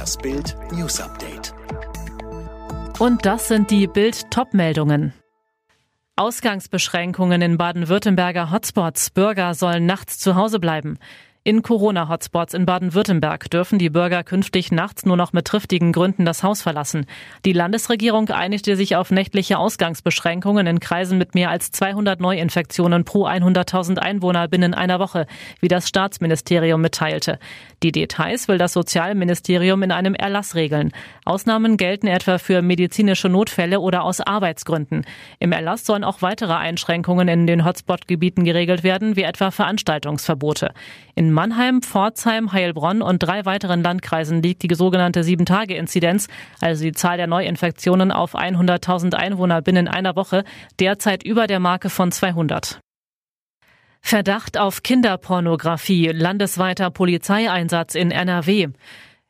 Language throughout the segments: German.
Das Bild News Update. Und das sind die Bild Topmeldungen. Ausgangsbeschränkungen in Baden-Württemberger Hotspots. Bürger sollen nachts zu Hause bleiben. In Corona-Hotspots in Baden-Württemberg dürfen die Bürger künftig nachts nur noch mit triftigen Gründen das Haus verlassen. Die Landesregierung einigte sich auf nächtliche Ausgangsbeschränkungen in Kreisen mit mehr als 200 Neuinfektionen pro 100.000 Einwohner binnen einer Woche, wie das Staatsministerium mitteilte. Die Details will das Sozialministerium in einem Erlass regeln. Ausnahmen gelten etwa für medizinische Notfälle oder aus Arbeitsgründen. Im Erlass sollen auch weitere Einschränkungen in den Hotspot-Gebieten geregelt werden, wie etwa Veranstaltungsverbote. In Mannheim, Pforzheim, Heilbronn und drei weiteren Landkreisen liegt die sogenannte Sieben-Tage-Inzidenz, also die Zahl der Neuinfektionen auf 100.000 Einwohner binnen einer Woche, derzeit über der Marke von 200. Verdacht auf Kinderpornografie, landesweiter Polizeieinsatz in NRW.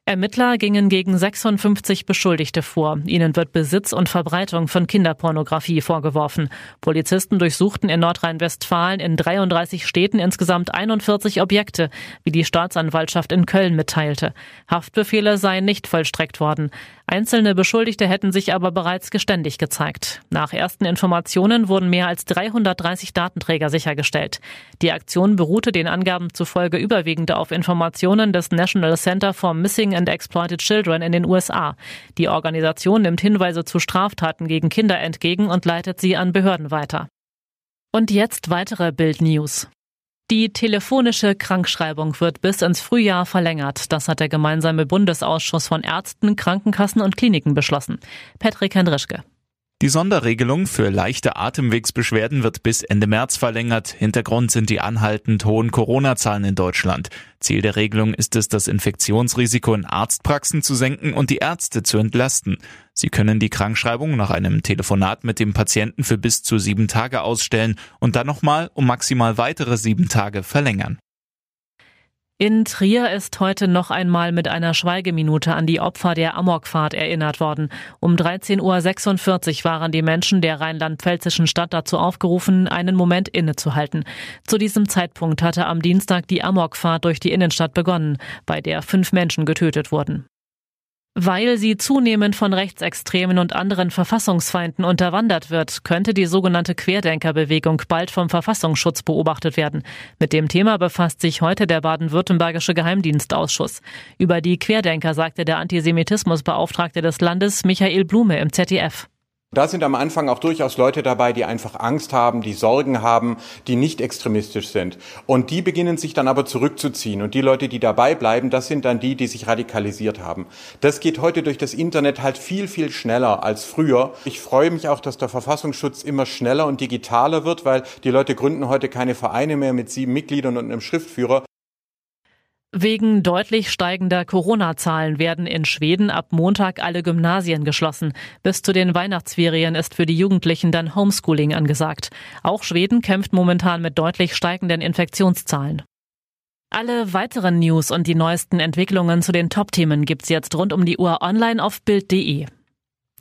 Ermittler gingen gegen 56 Beschuldigte vor. Ihnen wird Besitz und Verbreitung von Kinderpornografie vorgeworfen. Polizisten durchsuchten in Nordrhein-Westfalen in 33 Städten insgesamt 41 Objekte, wie die Staatsanwaltschaft in Köln mitteilte. Haftbefehle seien nicht vollstreckt worden. Einzelne Beschuldigte hätten sich aber bereits geständig gezeigt. Nach ersten Informationen wurden mehr als 330 Datenträger sichergestellt. Die Aktion beruhte den Angaben zufolge überwiegend auf Informationen des National Center for Missing and Exploited Children in den USA. Die Organisation nimmt Hinweise zu Straftaten gegen Kinder entgegen und leitet sie an Behörden weiter. Und jetzt weitere Bild News. Die telefonische Krankschreibung wird bis ins Frühjahr verlängert. Das hat der gemeinsame Bundesausschuss von Ärzten, Krankenkassen und Kliniken beschlossen. Patrick Hendrischke. Die Sonderregelung für leichte Atemwegsbeschwerden wird bis Ende März verlängert. Hintergrund sind die anhaltend hohen Corona-Zahlen in Deutschland. Ziel der Regelung ist es, das Infektionsrisiko in Arztpraxen zu senken und die Ärzte zu entlasten. Sie können die Krankschreibung nach einem Telefonat mit dem Patienten für bis zu sieben Tage ausstellen und dann nochmal um maximal weitere sieben Tage verlängern. In Trier ist heute noch einmal mit einer Schweigeminute an die Opfer der Amokfahrt erinnert worden. Um 13.46 Uhr waren die Menschen der rheinland-pfälzischen Stadt dazu aufgerufen, einen Moment innezuhalten. Zu diesem Zeitpunkt hatte am Dienstag die Amokfahrt durch die Innenstadt begonnen, bei der fünf Menschen getötet wurden. Weil sie zunehmend von Rechtsextremen und anderen Verfassungsfeinden unterwandert wird, könnte die sogenannte Querdenkerbewegung bald vom Verfassungsschutz beobachtet werden. Mit dem Thema befasst sich heute der baden-württembergische Geheimdienstausschuss. Über die Querdenker sagte der Antisemitismusbeauftragte des Landes Michael Blume im ZDF. Da sind am Anfang auch durchaus Leute dabei, die einfach Angst haben, die Sorgen haben, die nicht extremistisch sind. Und die beginnen sich dann aber zurückzuziehen. Und die Leute, die dabei bleiben, das sind dann die, die sich radikalisiert haben. Das geht heute durch das Internet halt viel, viel schneller als früher. Ich freue mich auch, dass der Verfassungsschutz immer schneller und digitaler wird, weil die Leute gründen heute keine Vereine mehr mit sieben Mitgliedern und einem Schriftführer, Wegen deutlich steigender Corona-Zahlen werden in Schweden ab Montag alle Gymnasien geschlossen. Bis zu den Weihnachtsferien ist für die Jugendlichen dann Homeschooling angesagt. Auch Schweden kämpft momentan mit deutlich steigenden Infektionszahlen. Alle weiteren News und die neuesten Entwicklungen zu den Top-Themen gibt's jetzt rund um die Uhr online auf Bild.de.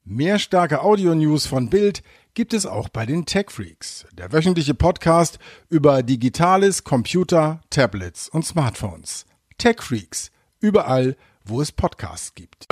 Mehr starke Audio-News von Bild gibt es auch bei den Tech Freaks, der wöchentliche Podcast über Digitales, Computer, Tablets und Smartphones. Tech Freaks, überall, wo es Podcasts gibt.